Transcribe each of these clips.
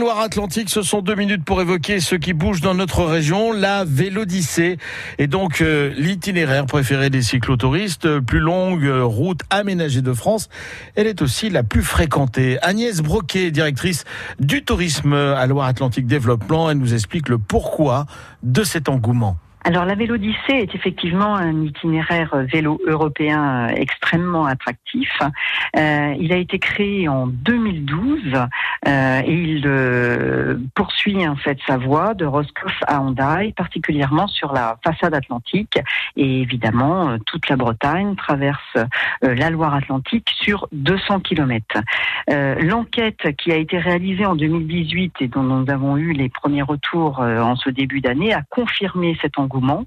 Loire-Atlantique, ce sont deux minutes pour évoquer ce qui bouge dans notre région, la Vélodyssée. Et donc euh, l'itinéraire préféré des cyclotouristes, euh, plus longue euh, route aménagée de France. Elle est aussi la plus fréquentée. Agnès Broquet, directrice du tourisme à Loire-Atlantique Développement, elle nous explique le pourquoi de cet engouement. Alors la Vélodyssée est effectivement un itinéraire vélo européen extrêmement attractif. Il a été créé en 2012 euh, et il euh, poursuit en fait sa voie de Roscoff à Hendaye, particulièrement sur la façade atlantique et évidemment euh, toute la Bretagne traverse euh, la Loire-Atlantique sur 200 km. L'enquête qui a été réalisée en 2018 et dont nous avons eu les premiers retours en ce début d'année a confirmé cet engouement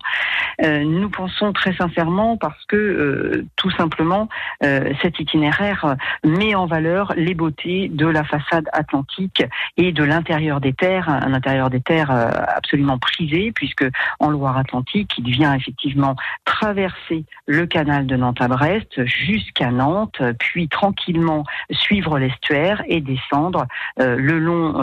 nous pensons très sincèrement parce que euh, tout simplement euh, cet itinéraire met en valeur les beautés de la façade atlantique et de l'intérieur des terres, un intérieur des terres absolument prisé puisque en Loire-Atlantique, il vient effectivement traverser le canal de Nantes à Brest jusqu'à Nantes, puis tranquillement suivre l'estuaire et descendre le long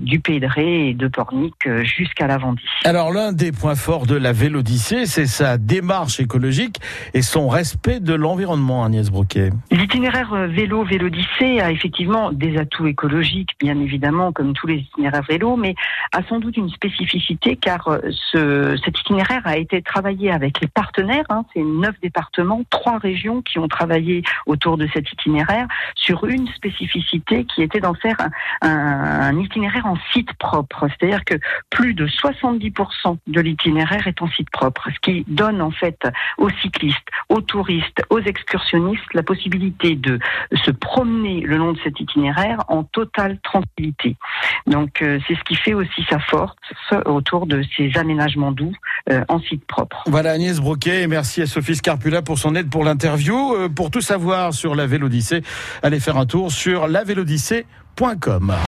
du Pédré et de Pornic jusqu'à la Vendée. Alors l'un des points forts de la Vélodyssée, c'est sa démarche écologique et son respect de l'environnement, Agnès Broquet. L'itinéraire euh, vélo Vélodyssée a effectivement des atouts écologiques, bien évidemment, comme tous les itinéraires vélo, mais a sans doute une spécificité car euh, ce, cet itinéraire a été travaillé avec les partenaires. C'est neuf départements, trois régions qui ont travaillé autour de cet itinéraire sur une spécificité qui était d'en faire un, itinéraire en site propre. C'est-à-dire que plus de 70% de l'itinéraire est en site propre, ce qui donne en fait aux cyclistes, aux touristes, aux excursionnistes la possibilité de se promener le long de cet itinéraire en totale tranquillité. Donc euh, c'est ce qui fait aussi sa force autour de ces aménagements doux euh, en site propre. Voilà Agnès Broquet et merci à Sophie Scarpula pour son aide pour l'interview. Euh, pour tout savoir sur la Vélodyssée, allez faire un tour sur lavélodyssée.com.